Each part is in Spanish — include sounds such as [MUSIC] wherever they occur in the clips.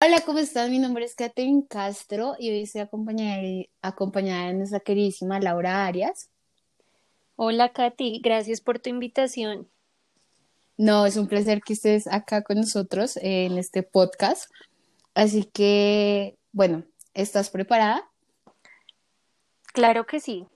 Hola, ¿cómo estás? Mi nombre es Catherine Castro y hoy estoy acompañada, acompañada de nuestra queridísima Laura Arias. Hola, Katy, gracias por tu invitación. No, es un placer que estés acá con nosotros en este podcast. Así que, bueno, ¿estás preparada? Claro que sí.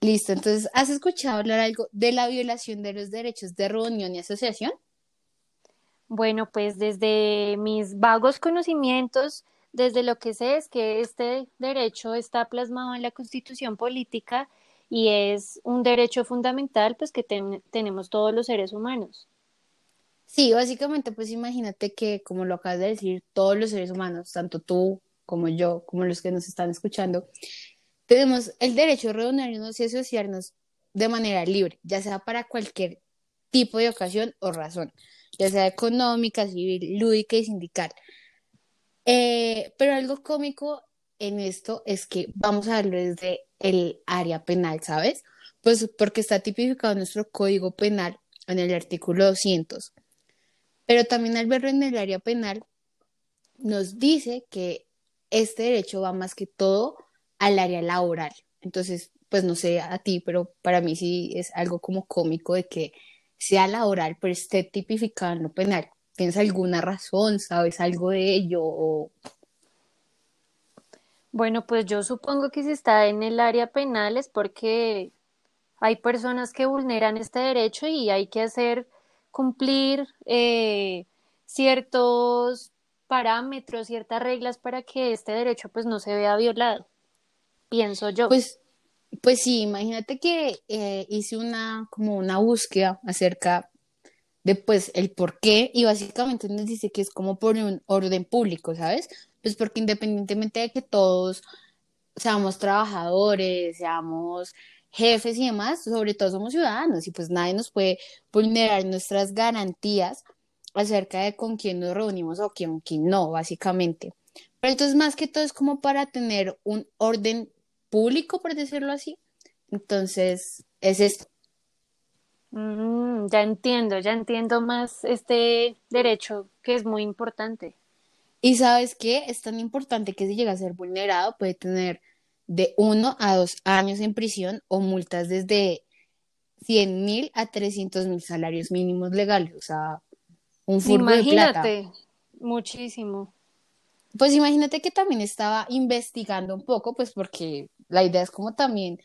Listo, entonces, ¿has escuchado hablar algo de la violación de los derechos de reunión y asociación? Bueno, pues desde mis vagos conocimientos, desde lo que sé es que este derecho está plasmado en la Constitución política y es un derecho fundamental pues que tenemos todos los seres humanos. Sí, básicamente pues imagínate que como lo acabas de decir, todos los seres humanos, tanto tú como yo, como los que nos están escuchando, tenemos el derecho de reunirnos y asociarnos de manera libre, ya sea para cualquier tipo de ocasión o razón ya sea económica, civil, lúdica y sindical. Eh, pero algo cómico en esto es que vamos a verlo desde el área penal, ¿sabes? Pues porque está tipificado nuestro código penal en el artículo 200. Pero también al verlo en el área penal, nos dice que este derecho va más que todo al área laboral. Entonces, pues no sé a ti, pero para mí sí es algo como cómico de que sea laboral, pero esté tipificado en lo penal. ¿Tienes alguna razón? ¿Sabes algo de ello? Bueno, pues yo supongo que si está en el área penal es porque hay personas que vulneran este derecho y hay que hacer cumplir eh, ciertos parámetros, ciertas reglas para que este derecho pues no se vea violado, pienso yo. Pues pues sí, imagínate que eh, hice una, como una búsqueda acerca de pues el por qué y básicamente nos dice que es como por un orden público, ¿sabes? Pues porque independientemente de que todos seamos trabajadores, seamos jefes y demás, sobre todo somos ciudadanos y pues nadie nos puede vulnerar nuestras garantías acerca de con quién nos reunimos o con quién no, básicamente. Pero entonces más que todo es como para tener un orden público, por decirlo así. Entonces, es esto. Mm, ya entiendo, ya entiendo más este derecho que es muy importante. Y sabes qué, es tan importante que si llega a ser vulnerado puede tener de uno a dos años en prisión o multas desde 100 mil a 300 mil salarios mínimos legales, o sea, un furgo de plata. muchísimo. Pues imagínate que también estaba investigando un poco, pues porque la idea es como también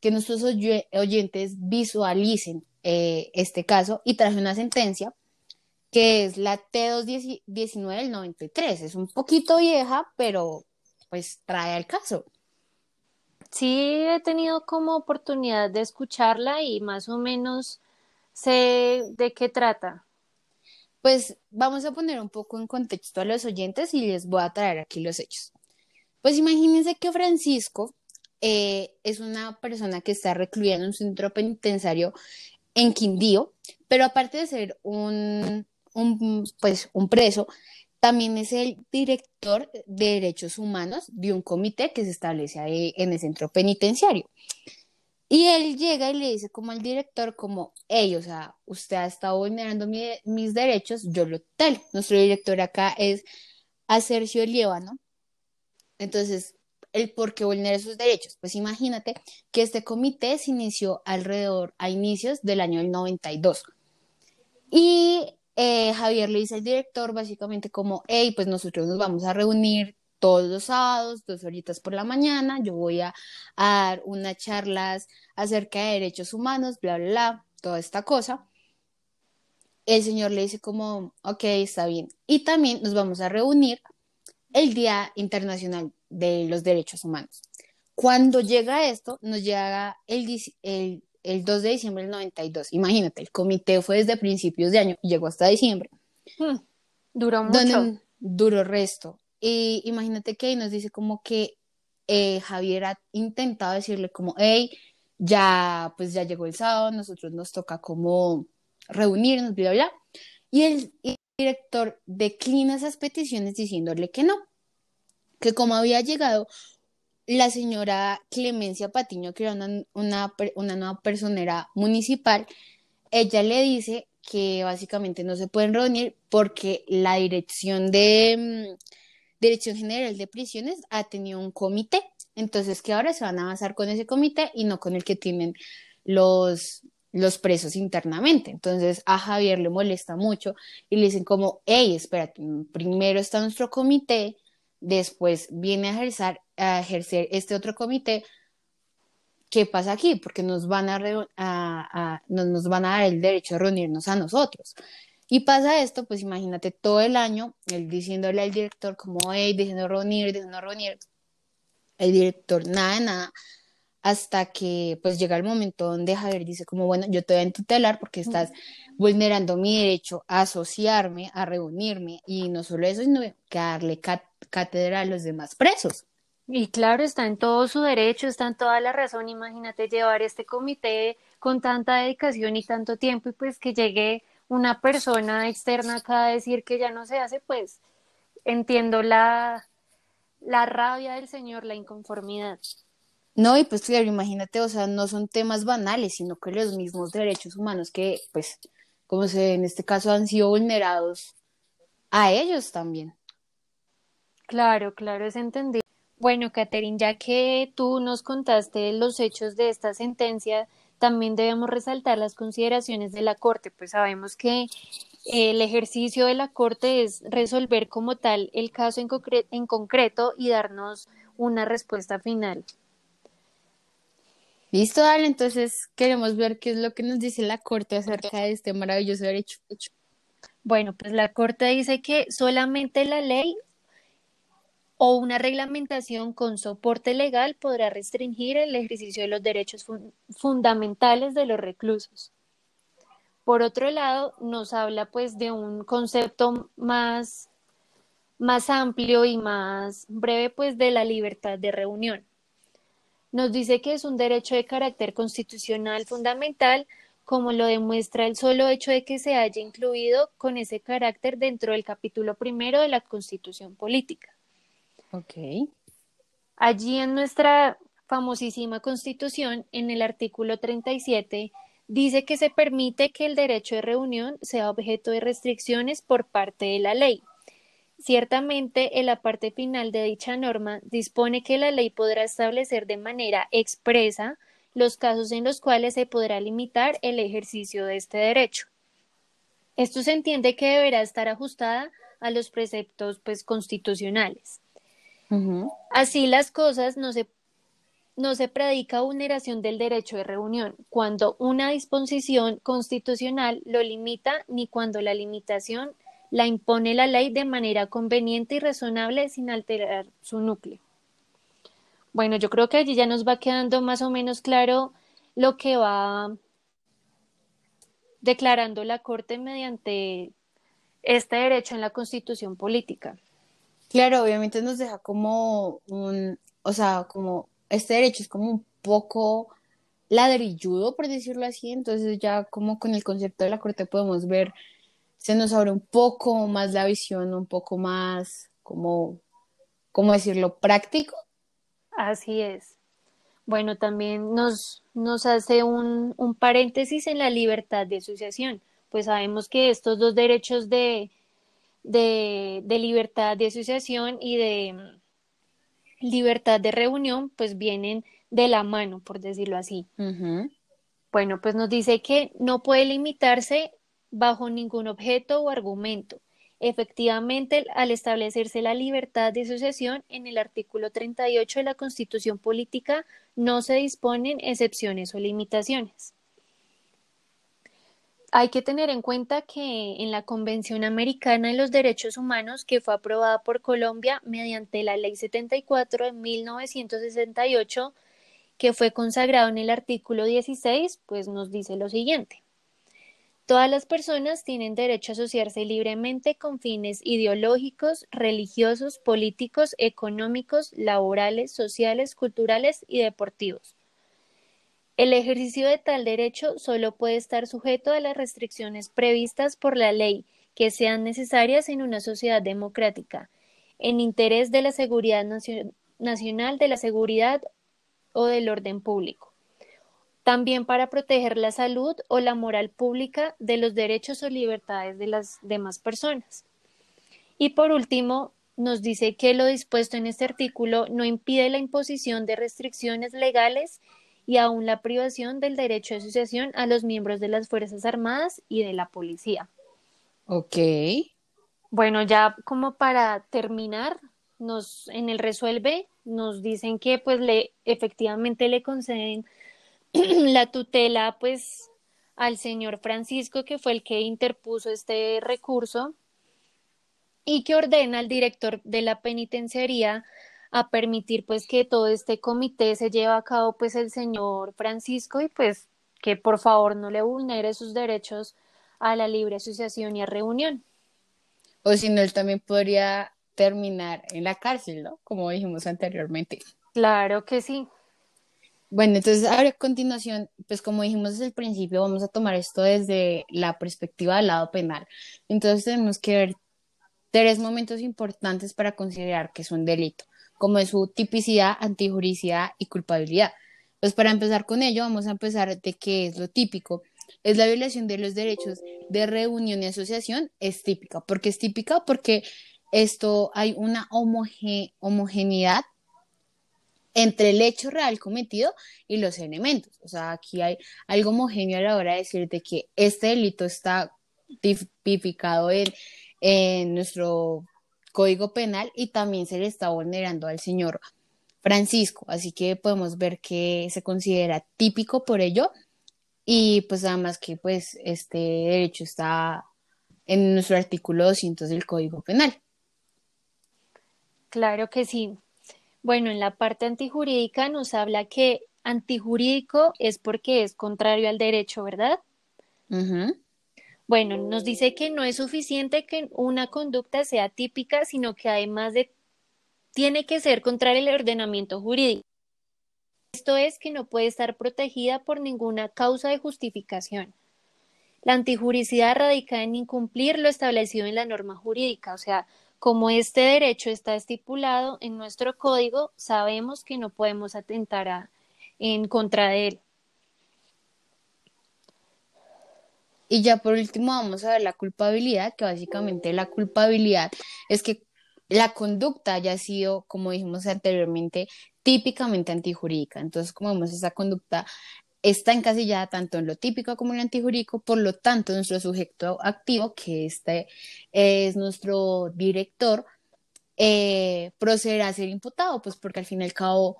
que nuestros oyentes visualicen eh, este caso y traje una sentencia que es la T219 del 93. Es un poquito vieja, pero pues trae al caso. Sí, he tenido como oportunidad de escucharla y más o menos sé de qué trata. Pues vamos a poner un poco en contexto a los oyentes y les voy a traer aquí los hechos. Pues imagínense que Francisco eh, es una persona que está recluida en un centro penitenciario en Quindío, pero aparte de ser un, pues, un preso, también es el director de derechos humanos de un comité que se establece ahí en el centro penitenciario. Y él llega y le dice como al director, como, hey, o sea, usted ha estado vulnerando mis derechos, yo lo tal. Nuestro director acá es Acercio ¿no? Entonces, el por qué vulnera sus derechos. Pues imagínate que este comité se inició alrededor a inicios del año del 92. Y eh, Javier le dice al director básicamente como, hey, pues nosotros nos vamos a reunir todos los sábados, dos horitas por la mañana, yo voy a, dar unas charlas acerca de derechos humanos, bla, bla, bla, toda esta cosa. El señor le dice como, ok, está bien. Y también nos vamos a reunir el Día Internacional de los derechos humanos. Cuando llega esto, nos llega el, el, el 2 de diciembre del 92. Imagínate, el comité fue desde principios de año y llegó hasta diciembre. Hmm, duró mucho. duró resto. Y imagínate que ahí nos dice como que eh, Javier ha intentado decirle como, hey, ya, pues ya llegó el sábado, nosotros nos toca como reunirnos, bla, bla. Y el, el director declina esas peticiones diciéndole que no, que como había llegado la señora Clemencia Patiño, que era una, una, nueva personera municipal, ella le dice que básicamente no se pueden reunir porque la dirección de mm, Dirección General de Prisiones ha tenido un comité, entonces que ahora se van a basar con ese comité y no con el que tienen los, los presos internamente. Entonces a Javier le molesta mucho y le dicen como, hey, espérate, primero está nuestro comité, después viene a ejercer, a ejercer este otro comité. ¿Qué pasa aquí? Porque nos van a, a, nos van a dar el derecho a reunirnos a nosotros. Y pasa esto, pues imagínate todo el año, él diciéndole al director como, hey, diciendo reunir, diciendo reunir. El director, nada, nada hasta que pues llega el momento donde Javier dice como, bueno, yo te voy a tutelar porque estás vulnerando mi derecho a asociarme, a reunirme y no solo eso, sino que darle cátedra a los demás presos. Y claro, está en todo su derecho, está en toda la razón. Imagínate llevar este comité con tanta dedicación y tanto tiempo y pues que llegue una persona externa acá a decir que ya no se hace, pues entiendo la, la rabia del señor, la inconformidad. No, y pues claro, imagínate, o sea, no son temas banales, sino que los mismos derechos humanos que, pues, como se en este caso han sido vulnerados a ellos también. Claro, claro, es entendido. Bueno, Catherine, ya que tú nos contaste los hechos de esta sentencia, también debemos resaltar las consideraciones de la Corte, pues sabemos que el ejercicio de la Corte es resolver como tal el caso en, en concreto y darnos una respuesta final. Listo, dale, entonces queremos ver qué es lo que nos dice la Corte acerca de este maravilloso derecho. Bueno, pues la Corte dice que solamente la ley o una reglamentación con soporte legal podrá restringir el ejercicio de los derechos fundamentales de los reclusos. Por otro lado, nos habla pues de un concepto más, más amplio y más breve pues de la libertad de reunión nos dice que es un derecho de carácter constitucional fundamental, como lo demuestra el solo hecho de que se haya incluido con ese carácter dentro del capítulo primero de la Constitución Política. Ok. Allí en nuestra famosísima Constitución, en el artículo 37, dice que se permite que el derecho de reunión sea objeto de restricciones por parte de la ley. Ciertamente, en la parte final de dicha norma dispone que la ley podrá establecer de manera expresa los casos en los cuales se podrá limitar el ejercicio de este derecho. Esto se entiende que deberá estar ajustada a los preceptos pues, constitucionales. Así las cosas no se, no se predica vulneración del derecho de reunión cuando una disposición constitucional lo limita ni cuando la limitación la impone la ley de manera conveniente y razonable sin alterar su núcleo. Bueno, yo creo que allí ya nos va quedando más o menos claro lo que va declarando la Corte mediante este derecho en la constitución política. Claro, obviamente nos deja como un, o sea, como este derecho es como un poco ladrilludo, por decirlo así, entonces ya como con el concepto de la Corte podemos ver se nos abre un poco más la visión, un poco más, como, ¿cómo decirlo?, práctico. Así es. Bueno, también nos, nos hace un, un paréntesis en la libertad de asociación, pues sabemos que estos dos derechos de, de, de libertad de asociación y de mm, libertad de reunión, pues vienen de la mano, por decirlo así. Bueno, pues nos dice que no puede limitarse bajo ningún objeto o argumento. Efectivamente, al establecerse la libertad de asociación en el artículo 38 de la Constitución Política, no se disponen excepciones o limitaciones. Hay que tener en cuenta que en la Convención Americana de los Derechos Humanos, que fue aprobada por Colombia mediante la Ley 74 de 1968, que fue consagrado en el artículo 16, pues nos dice lo siguiente. Todas las personas tienen derecho a asociarse libremente con fines ideológicos, religiosos, políticos, económicos, laborales, sociales, culturales y deportivos. El ejercicio de tal derecho solo puede estar sujeto a las restricciones previstas por la ley que sean necesarias en una sociedad democrática, en interés de la seguridad nacional, de la seguridad o del orden público también para proteger la salud o la moral pública de los derechos o libertades de las demás personas. Y por último, nos dice que lo dispuesto en este artículo no impide la imposición de restricciones legales y aún la privación del derecho de asociación a los miembros de las Fuerzas Armadas y de la policía. Ok. Bueno, ya como para terminar, nos en el resuelve nos dicen que pues le efectivamente le conceden [CLEARS THROAT] la tutela pues al señor Francisco que fue el que interpuso este recurso y que ordena al director de la penitenciaría a permitir pues que todo este comité se lleve a cabo pues el señor Francisco y pues que por favor no le vulnere sus derechos a la libre asociación y a reunión. O si no, él también podría terminar en la cárcel, ¿no? Como dijimos anteriormente. Claro que sí. Bueno, entonces ahora a continuación, pues como dijimos desde el principio, vamos a tomar esto desde la perspectiva del lado penal. Entonces tenemos que ver tres momentos importantes para considerar que es un delito, como es su tipicidad, antijuricidad y culpabilidad. Pues para empezar con ello, vamos a empezar de qué es lo típico. Es la violación de los derechos de reunión y asociación, es típica. ¿Por qué es típica? Porque esto hay una homogeneidad entre el hecho real cometido y los elementos. O sea, aquí hay algo homogéneo a la hora de decirte que este delito está tipificado en nuestro Código Penal y también se le está vulnerando al señor Francisco. Así que podemos ver que se considera típico por ello y pues además que pues este derecho está en nuestro artículo 200 del Código Penal. Claro que sí. Bueno, en la parte antijurídica nos habla que antijurídico es porque es contrario al derecho, ¿verdad? Bueno, nos dice que no es suficiente que una conducta sea típica, sino que además de tiene que ser contra el ordenamiento jurídico. Esto es que no puede estar protegida por ninguna causa de justificación. La antijuricidad radica en incumplir lo establecido en la norma jurídica, o sea, como este derecho está estipulado en nuestro código, sabemos que no podemos atentar en contra de él. Y ya por último vamos a ver la culpabilidad, que básicamente la culpabilidad es que la conducta haya sido, como dijimos anteriormente, típicamente antijurídica. Entonces, como vemos, esa conducta está encasillada tanto en lo típico como en lo antijurídico, por lo tanto, nuestro sujeto activo, que este es nuestro director, eh, procederá a ser imputado, pues porque al fin y al cabo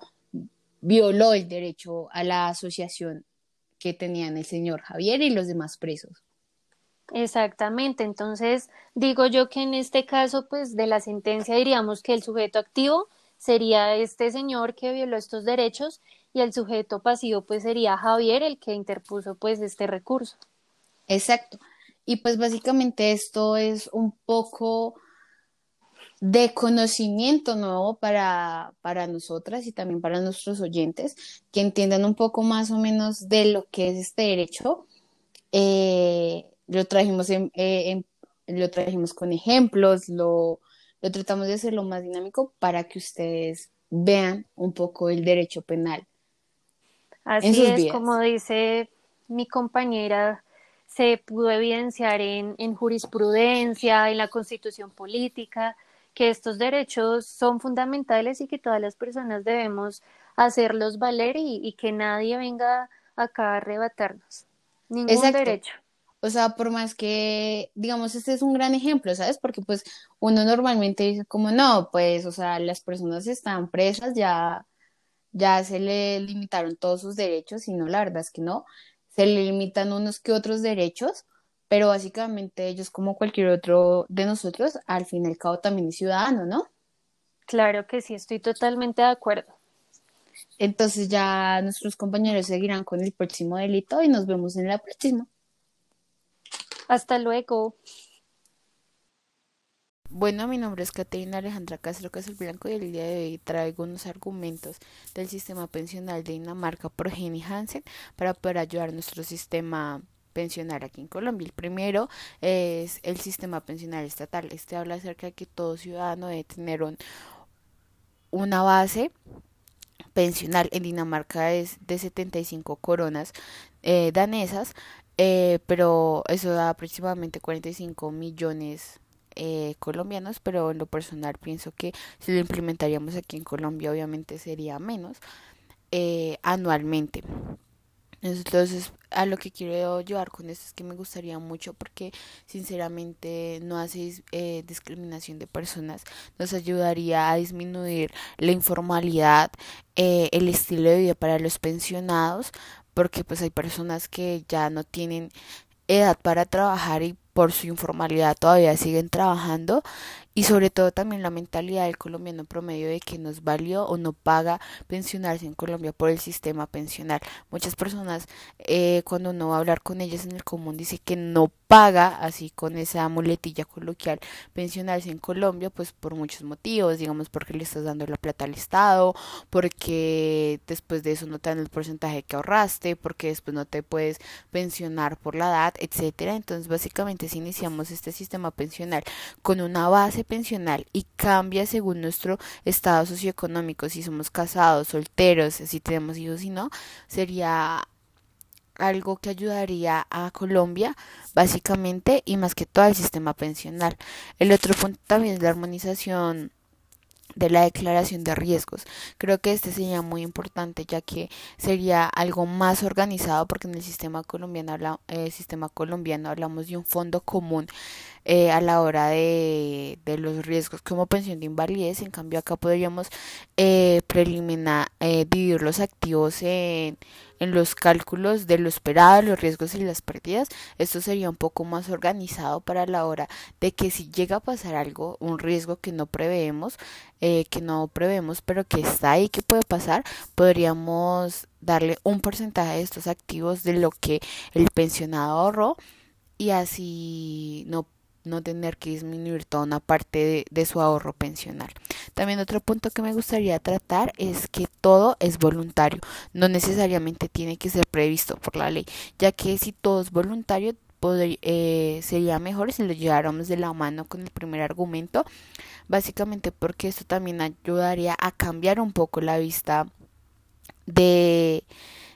violó el derecho a la asociación que tenían el señor Javier y los demás presos. Exactamente, entonces digo yo que en este caso, pues de la sentencia diríamos que el sujeto activo sería este señor que violó estos derechos y el sujeto pasivo pues sería Javier el que interpuso pues este recurso. Exacto. Y pues básicamente esto es un poco de conocimiento nuevo para, para nosotras y también para nuestros oyentes, que entiendan un poco más o menos de lo que es este derecho. Eh, lo trajimos, eh, lo trajimos con ejemplos, lo, lo tratamos de hacer lo más dinámico para que ustedes vean un poco el derecho penal. Así es, como dice mi compañera, se pudo evidenciar en, en jurisprudencia, en la constitución política, que estos derechos son fundamentales y que todas las personas debemos hacerlos valer y, que nadie venga acá a arrebatarnos ningún derecho. O sea, por más que, digamos, este es un gran ejemplo, ¿sabes? Porque pues uno normalmente dice como, no, pues, o sea, las personas están presas, ya, ya se le limitaron todos sus derechos, y no, la verdad es que no, se le limitan unos que otros derechos, pero básicamente ellos como cualquier otro de nosotros, al fin y al cabo también es ciudadano, ¿no? Claro que sí, estoy totalmente de acuerdo. Entonces ya nuestros compañeros seguirán con el próximo delito y nos vemos en la próxima. Hasta luego. Bueno, mi nombre es Caterina Alejandra Castro Blanco y el día de hoy traigo unos argumentos del sistema pensional de Dinamarca por Jenny Hansen para poder ayudar a nuestro sistema pensional aquí en Colombia. El primero es el sistema pensional estatal. Este habla acerca de que todo ciudadano debe tener una base pensional. En Dinamarca es de 75 coronas eh, danesas, eh, pero eso da aproximadamente 45 millones eh, colombianos, pero en lo personal pienso que si lo implementaríamos aquí en Colombia obviamente sería menos anualmente. Entonces, a lo que quiero llevar con esto es que me gustaría mucho porque sinceramente no hace eh, discriminación de personas, nos ayudaría a disminuir la informalidad, eh, el estilo de vida para los pensionados, porque pues hay personas que ya no tienen edad para trabajar y por su informalidad todavía siguen trabajando y sobre todo también la mentalidad del colombiano promedio de que nos valió o no paga pensionarse en Colombia por el sistema pensional. Muchas personas eh, cuando uno va a hablar con ellas en el común dice que no paga así con esa muletilla coloquial pensionarse en Colombia pues por muchos motivos, digamos porque le estás dando la plata al Estado, porque después de eso no te dan el porcentaje que ahorraste, porque después no te puedes pensionar por la edad, etcétera. Entonces básicamente si iniciamos este sistema pensional con una base pensional y cambia según nuestro estado socioeconómico, si somos casados, solteros, si tenemos hijos y no, sería algo que ayudaría a Colombia básicamente y más que todo al sistema pensional. El otro punto también es la armonización de la declaración de riesgos. Creo que este sería muy importante ya que sería algo más organizado porque en el sistema colombiano, eh, sistema colombiano hablamos de un fondo común eh, a la hora de, de, los riesgos como pensión de invalidez. En cambio acá podríamos eh, preliminar, eh, dividir los activos en, en los cálculos de lo esperado, los riesgos y las pérdidas. Esto sería un poco más organizado para la hora de que si llega a pasar algo, un riesgo que no preveemos, eh, que no prevemos, pero que está ahí, que puede pasar, podríamos darle un porcentaje de estos activos de lo que el pensionado ahorró y así no no tener que disminuir toda una parte de, su ahorro pensional. También otro punto que me gustaría tratar es que todo es voluntario, no necesariamente tiene que ser previsto por la ley, ya que si todo es voluntario, eh, sería mejor si lo lleváramos de la mano con el primer argumento, básicamente porque esto también ayudaría a cambiar un poco la vista de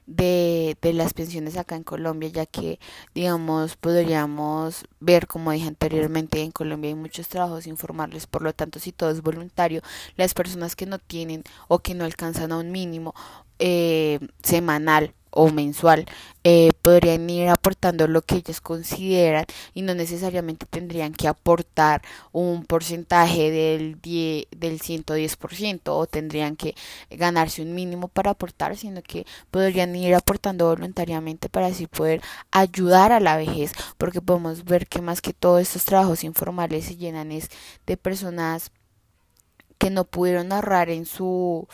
de, de las pensiones acá en Colombia, ya que, digamos, podríamos ver, como dije anteriormente, en Colombia hay muchos trabajos informales, por lo tanto, si todo es voluntario, las personas que no tienen o que no alcanzan a un mínimo eh, semanal o mensual eh, podrían ir aportando lo que ellos consideran y no necesariamente tendrían que aportar un porcentaje del, del 110% o tendrían que ganarse un mínimo para aportar, sino que podrían ir aportando voluntariamente para así poder ayudar a la vejez, porque podemos ver que más que todos estos trabajos informales se llenan es de personas que no pudieron ahorrar en su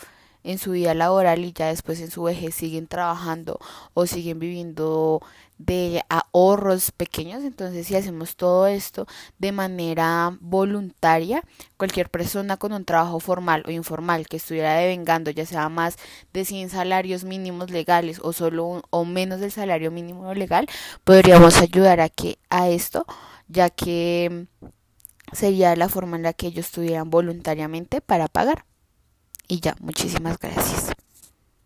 en su vida laboral y ya después en su vejez siguen trabajando o siguen viviendo de ahorros pequeños. Entonces, si hacemos todo esto de manera voluntaria, cualquier persona con un trabajo formal o informal que estuviera devengando, ya sea más de 100 salarios mínimos legales o solo o menos del salario mínimo legal, podríamos ayudar a que a esto, ya que sería la forma en la que ellos estuvieran voluntariamente para pagar. Y ya, muchísimas gracias.